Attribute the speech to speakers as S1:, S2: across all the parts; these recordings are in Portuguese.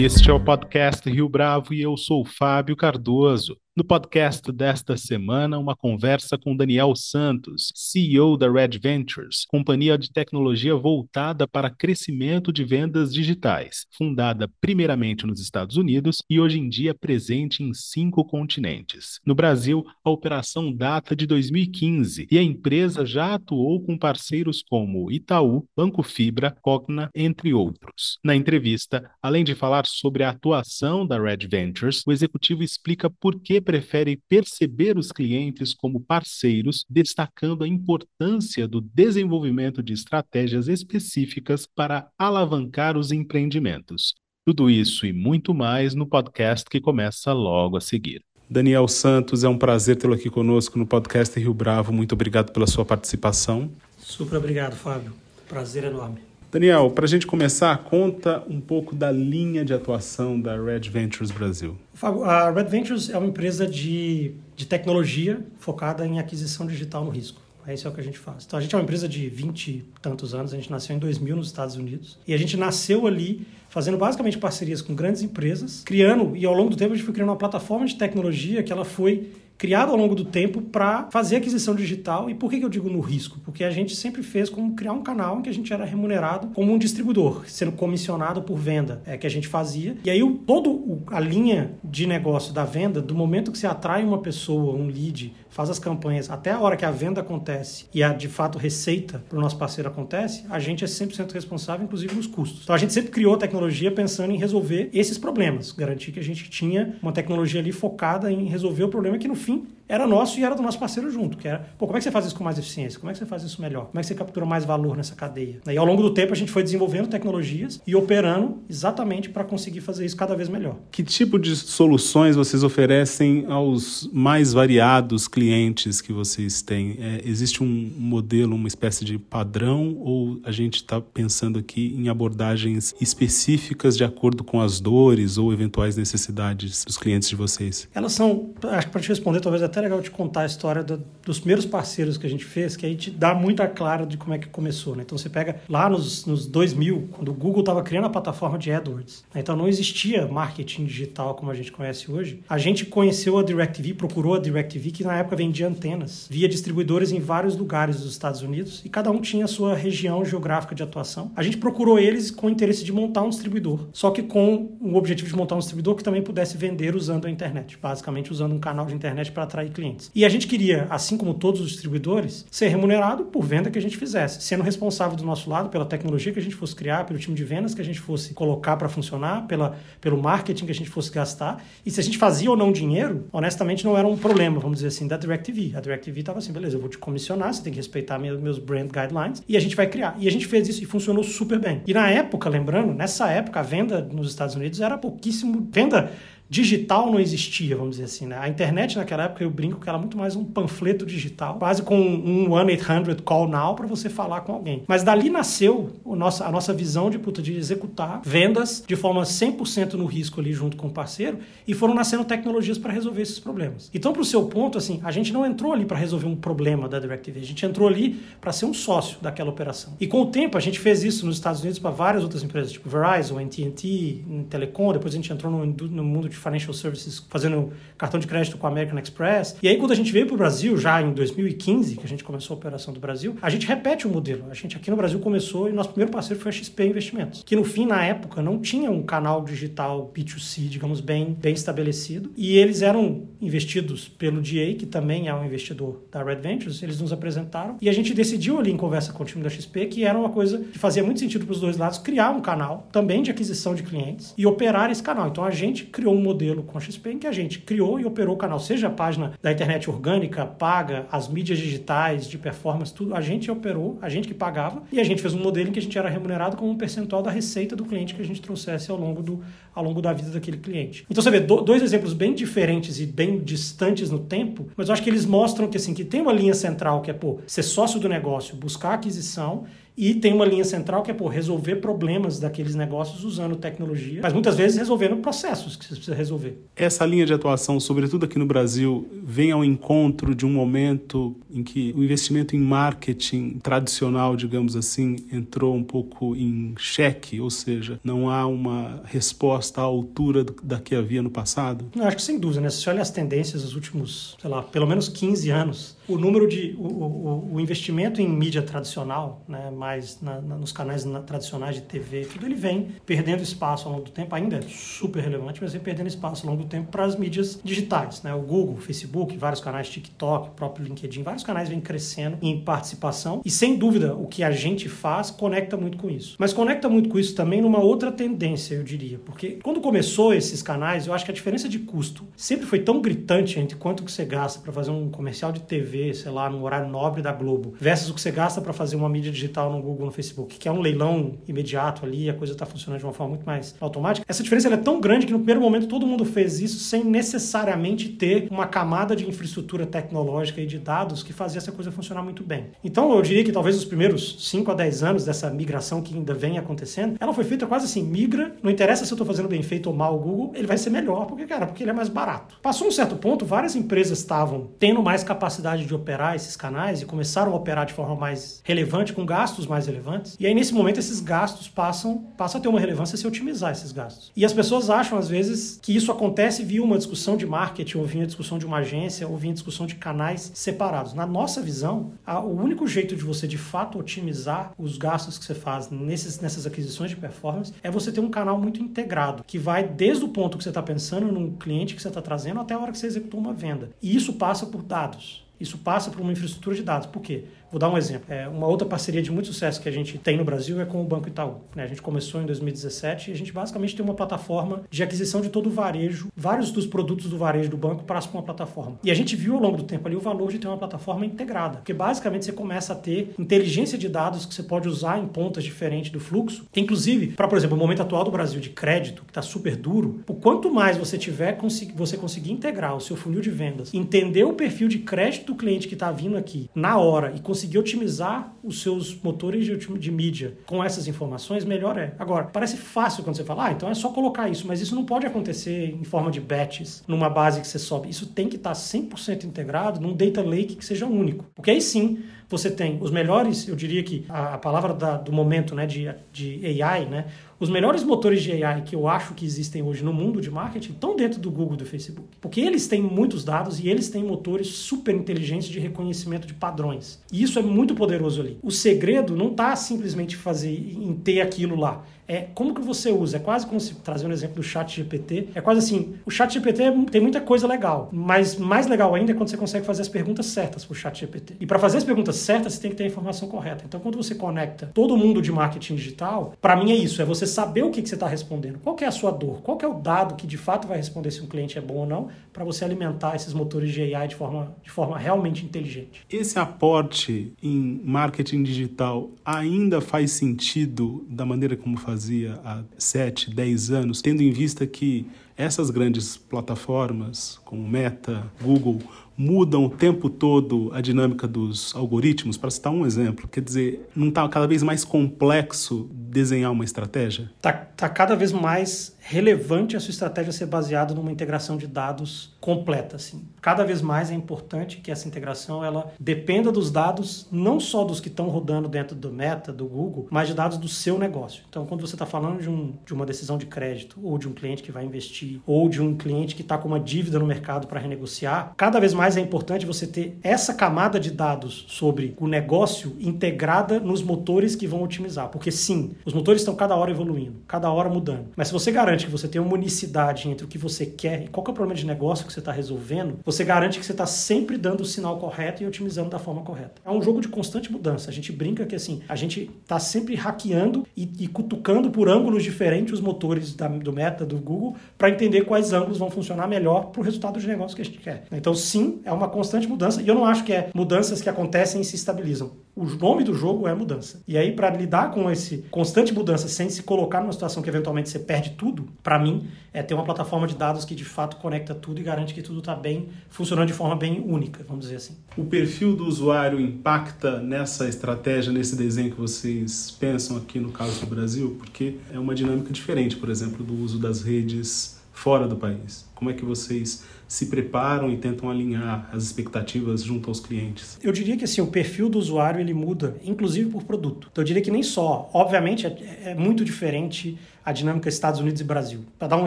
S1: Este é o podcast Rio Bravo e eu sou Fábio Cardoso. No podcast desta semana, uma conversa com Daniel Santos, CEO da Red Ventures, companhia de tecnologia voltada para crescimento de vendas digitais, fundada primeiramente nos Estados Unidos e hoje em dia presente em cinco continentes. No Brasil, a operação data de 2015 e a empresa já atuou com parceiros como Itaú, Banco Fibra, Cogna, entre outros. Na entrevista, além de falar sobre a atuação da Red Ventures, o executivo explica por que prefere perceber os clientes como parceiros, destacando a importância do desenvolvimento de estratégias específicas para alavancar os empreendimentos. Tudo isso e muito mais no podcast que começa logo a seguir. Daniel Santos, é um prazer tê-lo aqui conosco no podcast Rio Bravo. Muito obrigado pela sua participação.
S2: Super obrigado, Fábio. Prazer enorme.
S1: Daniel, para a gente começar, conta um pouco da linha de atuação da Red Ventures Brasil.
S2: A Red Ventures é uma empresa de, de tecnologia focada em aquisição digital no risco. Isso é o que a gente faz. Então, a gente é uma empresa de 20 e tantos anos, a gente nasceu em 2000 nos Estados Unidos, e a gente nasceu ali fazendo basicamente parcerias com grandes empresas, criando, e ao longo do tempo a gente foi criando uma plataforma de tecnologia que ela foi criado ao longo do tempo para fazer aquisição digital. E por que, que eu digo no risco? Porque a gente sempre fez como criar um canal em que a gente era remunerado como um distribuidor, sendo comissionado por venda, é que a gente fazia. E aí o, todo a linha de negócio da venda, do momento que você atrai uma pessoa, um lead, faz as campanhas, até a hora que a venda acontece e a de fato receita para o nosso parceiro acontece, a gente é 100% responsável, inclusive nos custos. Então a gente sempre criou tecnologia pensando em resolver esses problemas, garantir que a gente tinha uma tecnologia ali focada em resolver o problema que no fim era nosso e era do nosso parceiro junto, que era, pô, como é que você faz isso com mais eficiência? Como é que você faz isso melhor? Como é que você captura mais valor nessa cadeia? E ao longo do tempo a gente foi desenvolvendo tecnologias e operando exatamente para conseguir fazer isso cada vez melhor.
S1: Que tipo de soluções vocês oferecem aos mais variados clientes que vocês têm? É, existe um modelo, uma espécie de padrão ou a gente está pensando aqui em abordagens específicas de acordo com as dores ou eventuais necessidades dos clientes de vocês?
S2: Elas são, acho que para te responder, talvez até até legal te contar a história do, dos primeiros parceiros que a gente fez, que aí te dá muita clara de como é que começou. Né? Então você pega lá nos, nos 2000, quando o Google estava criando a plataforma de AdWords, né? então não existia marketing digital como a gente conhece hoje. A gente conheceu a DirecTV, procurou a DirecTV, que na época vendia antenas, via distribuidores em vários lugares dos Estados Unidos e cada um tinha a sua região geográfica de atuação. A gente procurou eles com o interesse de montar um distribuidor, só que com o objetivo de montar um distribuidor que também pudesse vender usando a internet, basicamente usando um canal de internet para atrair clientes. E a gente queria, assim como todos os distribuidores, ser remunerado por venda que a gente fizesse, sendo responsável do nosso lado pela tecnologia que a gente fosse criar, pelo time de vendas que a gente fosse colocar para funcionar, pela, pelo marketing que a gente fosse gastar. E se a gente fazia ou não dinheiro, honestamente não era um problema, vamos dizer assim, da DirecTV. A DirecTV estava assim, beleza, eu vou te comissionar, você tem que respeitar meus brand guidelines e a gente vai criar. E a gente fez isso e funcionou super bem. E na época, lembrando, nessa época a venda nos Estados Unidos era pouquíssimo. Venda digital não existia, vamos dizer assim. Né? A internet naquela época eu brinco que era muito mais um panfleto digital, quase com um 1-800 call now para você falar com alguém. Mas dali nasceu o nosso, a nossa visão de, puta, de executar vendas de forma 100% no risco ali junto com o parceiro e foram nascendo tecnologias para resolver esses problemas. Então, para o seu ponto, assim, a gente não entrou ali para resolver um problema da DirecTV, a gente entrou ali para ser um sócio daquela operação. E com o tempo a gente fez isso nos Estados Unidos para várias outras empresas, tipo Verizon, AT&T, Telecom, depois a gente entrou no, no mundo de financial services, fazendo cartão de crédito com a American Express. E aí, quando a gente veio para o Brasil, já em 2015, que a gente começou a operação do Brasil, a gente repete o modelo. A gente aqui no Brasil começou e nosso primeiro parceiro foi a XP Investimentos, que no fim, na época, não tinha um canal digital B2C, digamos, bem, bem estabelecido. E eles eram investidos pelo DA, que também é um investidor da Red Ventures, eles nos apresentaram. E a gente decidiu ali em conversa com o time da XP que era uma coisa que fazia muito sentido para os dois lados criar um canal também de aquisição de clientes e operar esse canal. Então a gente criou um modelo com a XP em que a gente criou e operou o canal, seja a página da internet orgânica, paga, as mídias digitais, de performance, tudo, a gente operou, a gente que pagava, e a gente fez um modelo em que a gente era remunerado com um percentual da receita do cliente que a gente trouxesse ao longo, do, ao longo da vida daquele cliente. Então você vê dois exemplos bem diferentes e bem distantes no tempo, mas eu acho que eles mostram que assim, que tem uma linha central que é, pô, ser sócio do negócio, buscar aquisição E tem uma linha central que é, pô, resolver problemas daqueles negócios usando tecnologia, mas muitas vezes resolvendo processos que você precisa resolver.
S1: Essa linha de atuação, sobretudo aqui no Brasil, vem ao encontro de um momento em que o investimento em marketing tradicional, digamos assim, entrou um pouco em xeque, ou seja, não há uma resposta à altura da que havia no passado?
S2: Eu acho que sem dúvida, né? Se você olha as tendências dos últimos, sei lá, pelo menos 15 anos, o número de o, o, o, investimento em mídia tradicional, né, mais na, na, nos canais na, tradicionais de TV, tudo ele vem perdendo espaço ao longo do tempo, ainda é super relevante, mas vem perdendo espaço ao longo do tempo para as mídias digitais, né, o Google, Facebook, vários canais TikTok, próprio LinkedIn, vários canais vêm crescendo em participação e sem dúvida o que a gente faz conecta muito com isso. Mas conecta muito com isso também numa outra tendência, eu diria, porque quando começou esses canais, eu acho que a diferença de custo sempre foi tão gritante entre quanto que você gasta para fazer um comercial de TV, sei lá, no horário nobre da Globo, versus o que você gasta para fazer uma mídia digital no Google, no Facebook, que é um leilão imediato ali, a coisa está funcionando de uma forma muito mais automática. Essa diferença é tão grande que no primeiro momento todo mundo fez isso sem necessariamente ter uma camada de infraestrutura tecnológica e de dados que fazia essa coisa funcionar muito bem. Então eu diria que talvez os primeiros 5 a 10 anos dessa migração que ainda vem acontecendo, ela foi feita quase assim, migra, não interessa se eu estou fazendo bem feito ou mal o Google, ele vai ser melhor, porque, cara, porque ele é mais barato. Passou um certo ponto, várias empresas estavam tendo mais capacidade de operar esses canais e começaram a operar de forma mais relevante, com gastos mais relevantes. E aí, nesse momento, esses gastos passam, passam a ter uma relevância se otimizar esses gastos. E as pessoas acham, às vezes, que isso acontece via uma discussão de marketing, ou via discussão de uma agência, ou via discussão de canais separados. Na nossa visão, a, o único jeito de você, de fato, otimizar os gastos que você faz nesses, nessas aquisições de performance é você ter um canal muito integrado, que vai desde o ponto que você está pensando no cliente que você está trazendo até a hora que você executou uma venda. E isso passa por dados. Isso passa por uma infraestrutura de dados. Por quê? Vou dar um exemplo. É, uma outra parceria de muito sucesso que a gente tem no Brasil é com o Banco Itaú. Né? A gente começou em 2017 e a gente basicamente tem uma plataforma de aquisição de todo o varejo. Vários dos produtos do varejo do banco passam por uma plataforma. E a gente viu ao longo do tempo ali o valor de ter uma plataforma integrada. Porque basicamente você começa a ter inteligência de dados que você pode usar em pontas diferentes do fluxo. Que, inclusive, para, por exemplo, o momento atual do Brasil de crédito, que está super duro, o quanto mais você tiver, você conseguir integrar o seu funil de vendas, entender o perfil de crédito do cliente que está vindo aqui na hora e conseguir otimizar os seus motores de, de mídia com essas informações, melhor é. Agora, parece fácil quando você fala, ah, então é só colocar isso, mas isso não pode acontecer em forma de batches, numa base que você sobe. Isso tem que estar 100% integrado num data lake que seja único. Porque aí sim, você tem os melhores, eu diria que a, a palavra da, do momento né, de, de AI, né, os melhores motores de AI que eu acho que existem hoje no mundo de marketing estão dentro do Google e do Facebook. Porque eles têm muitos dados e eles têm motores super inteligentes de reconhecimento de padrões. E isso é muito poderoso ali. O segredo não está simplesmente fazer em ter aquilo lá é como que você usa. É quase como se, trazendo um exemplo do chat GPT, é quase assim, o chat GPT tem muita coisa legal, mas mais legal ainda é quando você consegue fazer as perguntas certas para o chat GPT. E para fazer as perguntas certas, você tem que ter a informação correta. Então, quando você conecta todo mundo de marketing digital, para mim é isso, é você saber o que, que você está respondendo. Qual é a sua dor? Qual é o dado que de fato vai responder se um cliente é bom ou não, para você alimentar esses motores de AI de forma, de forma realmente inteligente.
S1: Esse aporte em marketing digital ainda faz sentido da maneira como faz fazia há 7, 10 anos, tendo em vista que essas grandes plataformas, como Meta, Google, mudam o tempo todo a dinâmica dos algoritmos, para citar um exemplo. Quer dizer, não está cada vez mais complexo desenhar uma estratégia?
S2: Está tá cada vez mais relevante a sua estratégia ser baseada numa integração de dados completa. Assim. Cada vez mais é importante que essa integração ela dependa dos dados, não só dos que estão rodando dentro do Meta, do Google, mas de dados do seu negócio. Então, quando você está falando de, um, de uma decisão de crédito, ou de um cliente que vai investir, ou de um cliente que está com uma dívida no mercado para renegociar, cada vez mais é importante você ter essa camada de dados sobre o negócio integrada nos motores que vão otimizar. Porque sim, os motores estão cada hora evoluindo, cada hora mudando. Mas se você garante garante que você tem uma unicidade entre o que você quer e qual é o problema de negócio que você está resolvendo, você garante que você está sempre dando o sinal correto e otimizando da forma correta. É um jogo de constante mudança. A gente brinca que assim, a gente está sempre hackeando e, e, cutucando por ângulos diferentes os motores da, do Meta, do Google, para entender quais ângulos vão funcionar melhor para o resultado de negócio que a gente quer. Então, sim, é uma constante mudança. E eu não acho que é mudanças que acontecem e se estabilizam. O nome do jogo é mudança. E aí, para lidar com esse constante mudança sem se colocar numa situação que eventualmente você perde tudo, para mim, é ter uma plataforma de dados que de fato conecta tudo e garante que tudo está bem, funcionando de forma bem única, vamos dizer assim.
S1: O perfil do usuário impacta nessa estratégia, nesse desenho que vocês pensam aqui no caso do Brasil? Porque é uma dinâmica diferente, por exemplo, do uso das redes fora do país. Como é que vocês se preparam e tentam alinhar as expectativas junto aos clientes?
S2: Eu diria que assim, o perfil do usuário ele muda, inclusive por produto. Então eu diria que nem só. Obviamente é, é muito diferente a dinâmica Estados Unidos e Brasil. Para dar um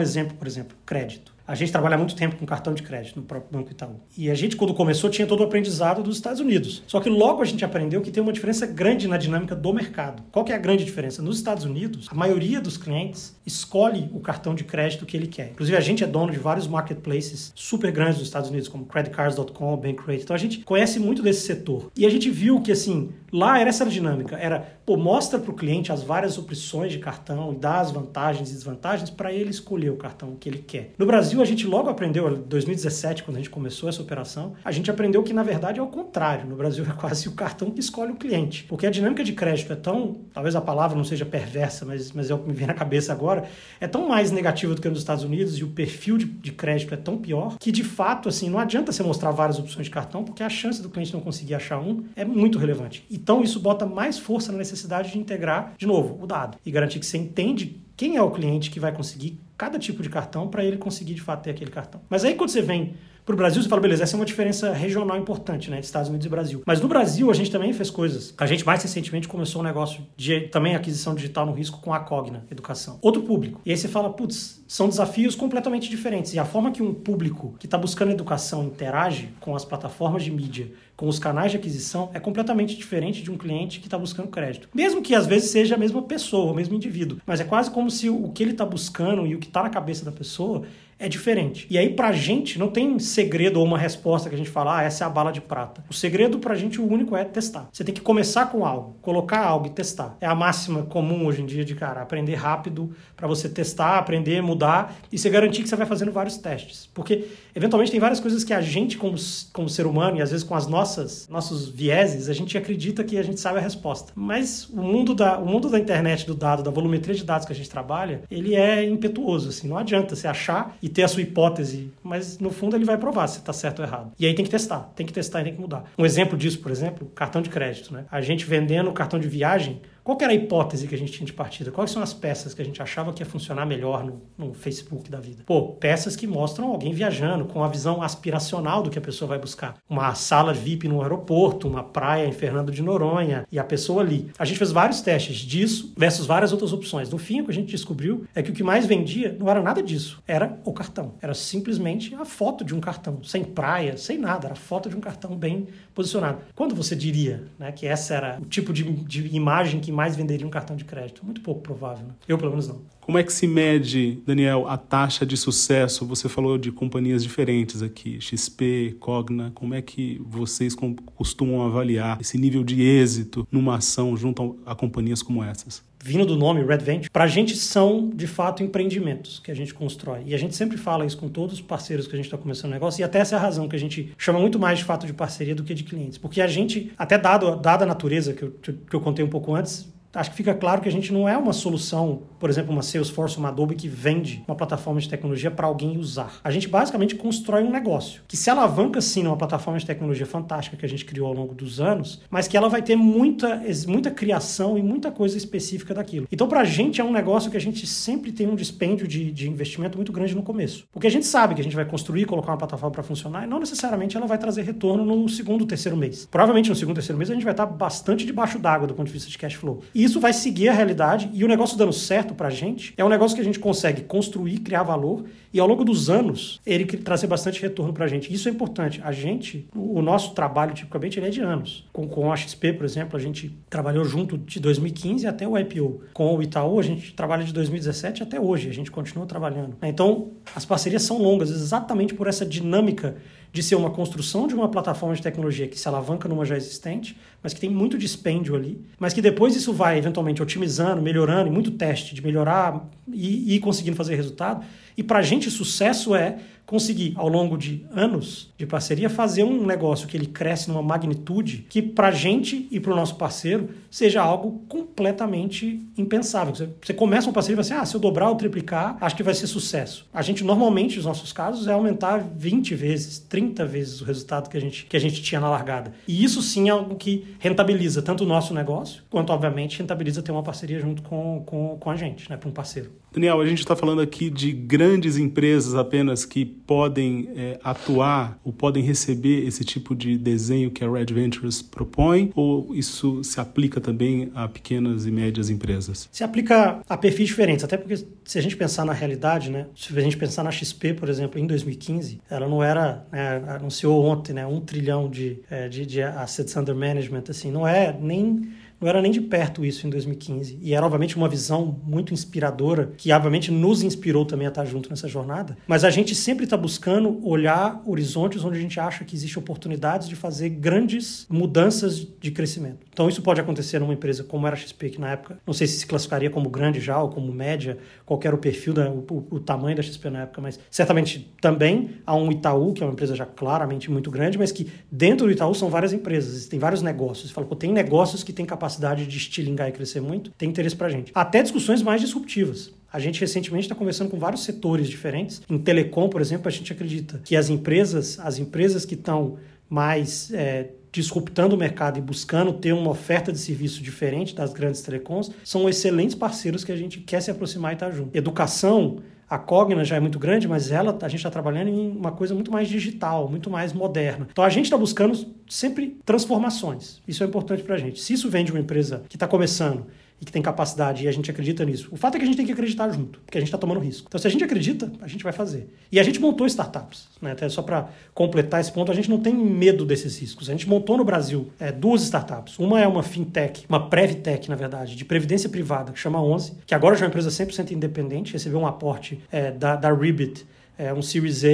S2: exemplo, por exemplo, crédito. A gente trabalha muito tempo com cartão de crédito no próprio Banco Itaú. E a gente, quando começou, tinha todo o aprendizado dos Estados Unidos. Só que logo a gente aprendeu que tem uma diferença grande na dinâmica do mercado. Qual que é a grande diferença? Nos Estados Unidos, a maioria dos clientes escolhe o cartão de crédito que ele quer. Inclusive, a gente é dono de vários marketplaces super grandes dos Estados Unidos, como creditcards.com, Bankrate. Então, a gente conhece muito desse setor. E a gente viu que, assim, lá era essa dinâmica. Era, pô, mostra para o cliente as várias opções de cartão e dá as vantagens e desvantagens para ele escolher o cartão que ele quer. No Brasil, a gente logo aprendeu, em 2017, quando a gente começou essa operação, a gente aprendeu que, na verdade, é o contrário. No Brasil é quase o cartão que escolhe o cliente. Porque a dinâmica de crédito é tão, talvez a palavra não seja perversa, mas, mas é o que me vem na cabeça agora, é tão mais negativa do que nos Estados Unidos e o perfil de, de crédito é tão pior que, de fato, assim, não adianta você mostrar várias opções de cartão, porque a chance do cliente não conseguir achar um é muito relevante. Então, isso bota mais força na necessidade de integrar, de novo, o dado e garantir que você entende quem é o cliente que vai conseguir cada tipo de cartão para ele conseguir de fato ter aquele cartão. Mas aí quando você vem para o Brasil, você fala, beleza, essa é uma diferença regional importante, né, de Estados Unidos e Brasil. Mas no Brasil, a gente também fez coisas. A gente mais recentemente começou um negócio de também aquisição digital no risco com a Cogna Educação. Outro público. E aí você fala, putz, são desafios completamente diferentes. E a forma que um público que está buscando educação interage com as plataformas de mídia, com os canais de aquisição, é completamente diferente de um cliente que está buscando crédito. Mesmo que às vezes seja a mesma pessoa, o mesmo indivíduo. Mas é quase como se o que ele está buscando e o que está na cabeça da pessoa é diferente. E aí, pra gente, não tem segredo ou uma resposta que a gente fala, ah, essa é a bala de prata. O segredo pra gente, o único é testar. Você tem que começar com algo, colocar algo e testar. É a máxima comum hoje em dia de, cara, aprender rápido para você testar, aprender, mudar e você garantir que você vai fazendo vários testes. Porque, eventualmente, tem várias coisas que a gente, como, como ser humano, e às vezes com as nossas nossos vieses, a gente acredita que a gente sabe a resposta. Mas o mundo da, o mundo da internet, do dado, da volumetria de dados que a gente trabalha, ele é impetuoso, assim. Não adianta você achar e ter a sua hipótese, mas no fundo ele vai provar se está certo ou errado. E aí tem que testar, tem que testar e tem que mudar. Um exemplo disso, por exemplo, cartão de crédito. Né? A gente vendendo cartão de viagem, qual era a hipótese que a gente tinha de partida? Quais são as peças que a gente achava que ia funcionar melhor no, no, Facebook da vida? Pô, peças que mostram alguém viajando, com a visão aspiracional do que a pessoa vai buscar. Uma sala VIP no aeroporto, uma praia em Fernando de Noronha e a pessoa ali. A gente fez vários testes disso versus várias outras opções. No fim, o que a gente descobriu é que o que mais vendia não era nada disso, era o cartão. Era simplesmente a foto de um cartão, sem praia, sem nada, era a foto de um cartão bem posicionado. Quando você diria né, que essa era o tipo de, de imagem que mais venderia um cartão de crédito? Muito pouco provável. Né? Eu, pelo menos, não.
S1: Como é que se mede, Daniel, a taxa de sucesso? Você falou de companhias diferentes aqui, XP, Cogna. Como é que vocês costumam avaliar esse nível de êxito numa ação junto a companhias como essas?
S2: Vindo do nome Red Venture, para a gente são de fato empreendimentos que a gente constrói. E a gente sempre fala isso com todos os parceiros que a gente está começando o negócio, e até essa é a razão que a gente chama muito mais de fato de parceria do que de clientes. Porque a gente, até dado, dada a natureza que eu, que eu contei um pouco antes, acho que fica claro que a gente não é uma solução, por exemplo, uma Salesforce, uma Adobe que vende uma plataforma de tecnologia para alguém usar. A gente basicamente constrói um negócio que se alavanca sim numa plataforma de tecnologia fantástica que a gente criou ao longo dos anos, mas que ela vai ter muita, muita criação e muita coisa específica daquilo. Então, para a gente é um negócio que a gente sempre tem um dispêndio de, de investimento muito grande no começo. Porque a gente sabe que a gente vai construir, colocar uma plataforma para funcionar e não necessariamente ela vai trazer retorno no segundo, terceiro mês. Provavelmente no segundo, terceiro mês a gente vai estar bastante debaixo d'água do ponto de vista de cash flow. E isso vai seguir a realidade e o negócio dando certo para a gente é um negócio que a gente consegue construir, criar valor e ao longo dos anos ele trazer bastante retorno para a gente. Isso é importante. A gente, o nosso trabalho tipicamente ele é de anos. Com, com a XP, por exemplo, a gente trabalhou junto de 2015 até o IPO. Com o Itaú, a gente trabalha de 2017 até hoje. A gente continua trabalhando. Então, as parcerias são longas exatamente por essa dinâmica de ser uma construção de uma plataforma de tecnologia que se alavanca numa já existente, mas que tem muito dispêndio ali, mas que depois isso vai eventualmente otimizando, melhorando, e muito teste de melhorar e ir conseguindo fazer resultado. E para a gente, sucesso é conseguir, ao longo de anos de parceria, fazer um negócio que ele cresce numa magnitude que, para a gente e para o nosso parceiro, seja algo completamente impensável. Você começa uma parceria e fala assim: ah, se eu dobrar ou triplicar, acho que vai ser sucesso. A gente, normalmente, nos nossos casos, é aumentar 20 vezes, 30 vezes o resultado que a gente, que a gente tinha na largada. E isso sim é algo que rentabiliza tanto o nosso negócio, quanto, obviamente, rentabiliza ter uma parceria junto com, com, com a gente, né, para um parceiro.
S1: Daniel, a gente está falando aqui de grandes empresas apenas que podem é, atuar ou podem receber esse tipo de desenho que a Red Ventures propõe, ou isso se aplica também a pequenas e médias empresas?
S2: Se aplica a perfis diferentes, até porque se a gente pensar na realidade, né, se a gente pensar na XP, por exemplo, em 2015, ela não era, né, anunciou ontem, né, um trilhão de, é, de, de assets under management, assim, não é nem não era nem de perto isso em 2015. E era, obviamente, uma visão muito inspiradora, que, obviamente, nos inspirou também a estar junto nessa jornada. Mas a gente sempre está buscando olhar horizontes onde a gente acha que existem oportunidades de fazer grandes mudanças de crescimento. Então, isso pode acontecer numa empresa como era a XP, que na época, não sei se se classificaria como grande já ou como média, qual era o perfil, da, o, o tamanho da XP na época, mas certamente também há um Itaú, que é uma empresa já claramente muito grande, mas que dentro do Itaú são várias empresas, tem vários negócios. Você fala, pô, tem negócios que têm capacidade capacidade de estilingar e crescer muito, tem interesse para a gente. Até discussões mais disruptivas. A gente recentemente está conversando com vários setores diferentes. Em telecom, por exemplo, a gente acredita que as empresas, as empresas que estão mais é, disruptando o mercado e buscando ter uma oferta de serviço diferente das grandes telecoms, são excelentes parceiros que a gente quer se aproximar e estar tá junto. Educação, a Cogna já é muito grande, mas ela a gente está trabalhando em uma coisa muito mais digital, muito mais moderna. Então a gente está buscando sempre transformações. Isso é importante para a gente. Se isso vem de uma empresa que está começando e que tem capacidade e a gente acredita nisso. O fato é que a gente tem que acreditar junto, porque a gente está tomando risco. Então, se a gente acredita, a gente vai fazer. E a gente montou startups, né? Até só para completar esse ponto, a gente não tem medo desses riscos. A gente montou no Brasil é, duas startups. Uma é uma fintech, uma prevtech, na verdade, de previdência privada, que chama 11, que agora já é uma empresa 100% independente, recebeu um aporte é, da, da Ribbit, é, um Series A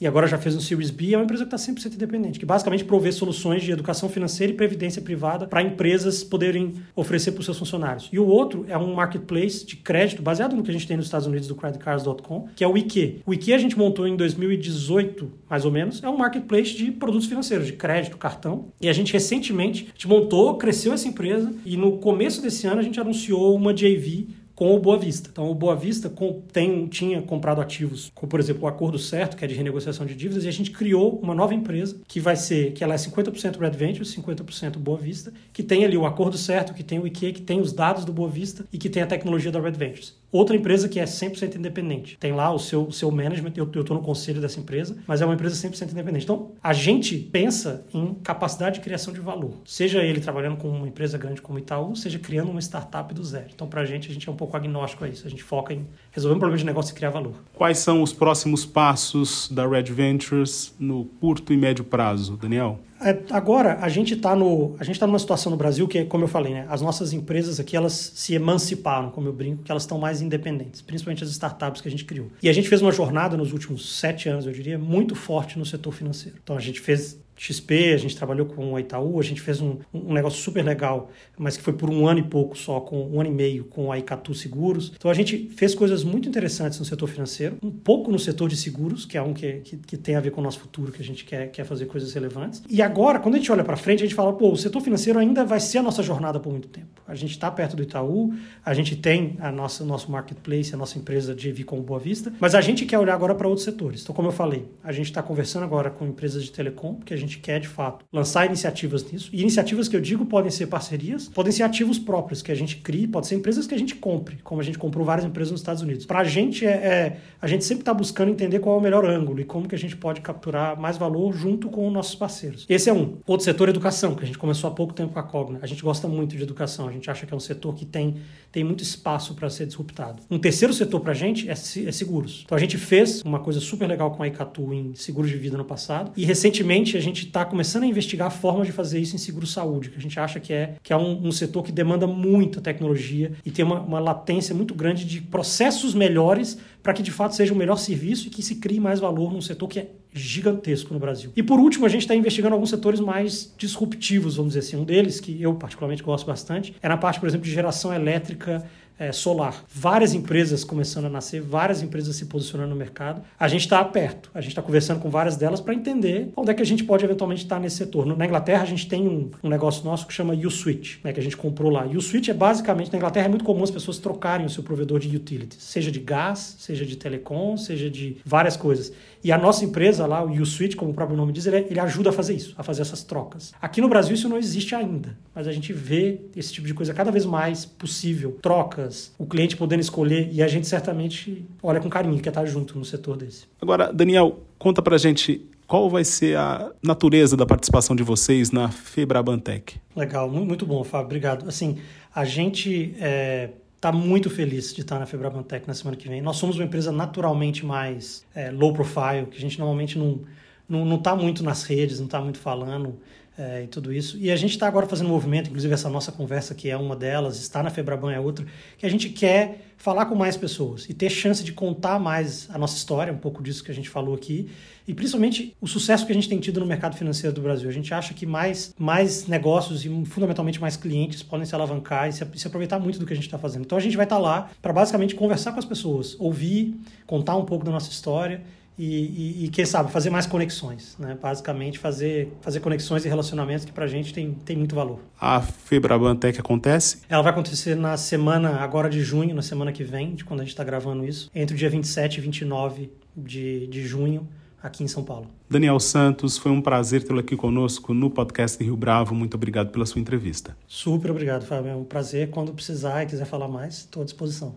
S2: e agora já fez um Series B, é uma empresa que está 100% independente, que basicamente provê soluções de educação financeira e previdência privada para empresas poderem oferecer para os seus funcionários. E o outro é um marketplace de crédito, baseado no que a gente tem nos Estados Unidos do creditcards.com, que é o IQ. O IQ a gente montou em 2018, mais ou menos, é um marketplace de produtos financeiros, de crédito, cartão. E a gente recentemente a gente montou, cresceu essa empresa e no começo desse ano a gente anunciou uma JV com o Boa Vista. Então, o Boa Vista tem, tinha comprado ativos, como por exemplo o Acordo Certo, que é de renegociação de dívidas, e a gente criou uma nova empresa que vai ser, que ela é 50% Red Ventures, 50% Boa Vista, que tem ali o Acordo Certo, que tem o IQ, que tem os dados do Boa Vista e que tem a tecnologia da Red Ventures. Outra empresa que é 100% independente. Tem lá o seu, seu management, eu estou no conselho dessa empresa, mas é uma empresa 100% independente. Então, a gente pensa em capacidade de criação de valor. Seja ele trabalhando com uma empresa grande como Itaú, seja criando uma startup do zero. Então, para a gente, a gente é um pouco agnóstico a isso. A gente foca em resolver um problema de negócio e criar valor.
S1: Quais são os próximos passos da Red Ventures no curto e médio prazo, Daniel?
S2: É, agora a gente está no a gente está numa situação no Brasil que como eu falei né as nossas empresas aqui elas se emanciparam como eu brinco que elas estão mais independentes principalmente as startups que a gente criou. E a gente fez uma jornada nos últimos sete anos eu diria muito forte no setor financeiro. Então a gente fez XP, a gente trabalhou com o Itaú, a gente fez um, um negócio super legal, mas que foi por um ano e pouco só, com um ano e meio com a Icatu Seguros. Então a gente fez coisas muito interessantes no setor financeiro, um pouco no setor de seguros, que é um que, que, que tem a ver com o nosso futuro, que a gente quer, quer fazer coisas relevantes. E agora, quando a gente olha para frente, a gente fala, pô, o setor financeiro ainda vai ser a nossa jornada por muito tempo. A gente está perto do Itaú, a gente tem a nossa nosso marketplace, a nossa empresa de EV com Boa Vista, mas a gente quer olhar agora para outros setores. Então, como eu falei, a gente está conversando agora com empresas de telecom, porque a gente quer de fato lançar iniciativas nisso. E iniciativas que eu digo podem ser parcerias, podem ser ativos próprios que a gente crie, pode ser empresas que a gente compre, como a gente comprou várias empresas nos Estados Unidos. Para a gente é, é, a gente sempre está buscando entender qual é o melhor ângulo e como que a gente pode capturar mais valor junto com os nossos parceiros. Esse é um. Outro setor educação, que a gente começou há pouco tempo com a Cogna. A gente gosta muito de educação, a gente acha que é um setor que tem, tem muito espaço para ser disruptado. Um terceiro setor para a gente é, é seguros. Então a gente fez uma coisa super legal com a Icatu em seguros de vida no passado e recentemente a gente está começando a investigar formas de fazer isso em seguro-saúde, que a gente acha que é, que é um, um setor que demanda muita tecnologia e tem uma, uma latência muito grande de processos melhores para que de fato seja o um melhor serviço e que se crie mais valor num setor que é gigantesco no Brasil. E por último, a gente está investigando alguns setores mais disruptivos, vamos dizer assim. Um deles, que eu particularmente gosto bastante, é na parte, por exemplo, de geração elétrica é, solar. Várias empresas começando a nascer, várias empresas se posicionando no mercado. A gente está perto, a gente está conversando com várias delas para entender onde é que a gente pode eventualmente estar tá nesse setor. Na Inglaterra, a gente tem um, um negócio nosso que chama U-Switch, né, que a gente comprou lá. U-Switch é basicamente, na Inglaterra é muito comum as pessoas trocarem o seu provedor de utilities, seja de gás, seja de telecom, seja de várias coisas. E a nossa empresa lá, o U-Switch, como o próprio nome diz, ele, ele ajuda a fazer isso, a fazer essas trocas. Aqui no Brasil isso não existe ainda, mas a gente vê esse tipo de coisa cada vez mais possível. O cliente podendo escolher e a gente certamente olha com carinho que estar junto no setor desse.
S1: Agora, Daniel, conta pra gente qual vai ser a natureza da participação de vocês na Febrabantec?
S2: Legal, muito bom, Fábio, obrigado. Assim, a gente é, está muito feliz de estar na Febrabantec na semana que vem. Nós somos uma empresa naturalmente mais é, low profile, que a gente normalmente não não está muito nas redes, não está muito falando é, e tudo isso. E a gente está agora fazendo um movimento, inclusive essa nossa conversa que é uma delas, está na Febraban é outra, que a gente quer falar com mais pessoas e ter chance de contar mais a nossa história, um pouco disso que a gente falou aqui, e principalmente o sucesso que a gente tem tido no mercado financeiro do Brasil. A gente acha que mais, mais negócios e fundamentalmente mais clientes podem se alavancar e se, se aproveitar muito do que a gente está fazendo. Então a gente vai estar tá lá para basicamente conversar com as pessoas, ouvir, contar um pouco da nossa história e, e, e, quem sabe, fazer mais conexões, né? Basicamente, fazer, fazer conexões e relacionamentos que pra gente tem, tem muito valor.
S1: A Febraban Tech acontece?
S2: Ela vai acontecer na semana, agora de junho, na semana que vem, de quando a gente está gravando isso, entre o dia 27 e 29 de, de junho, aqui em São Paulo.
S1: Daniel Santos, foi um prazer tê-lo aqui conosco no podcast Rio Bravo. Muito obrigado pela sua entrevista.
S2: Super obrigado, Fábio. É um prazer. Quando precisar e quiser falar mais, estou à disposição.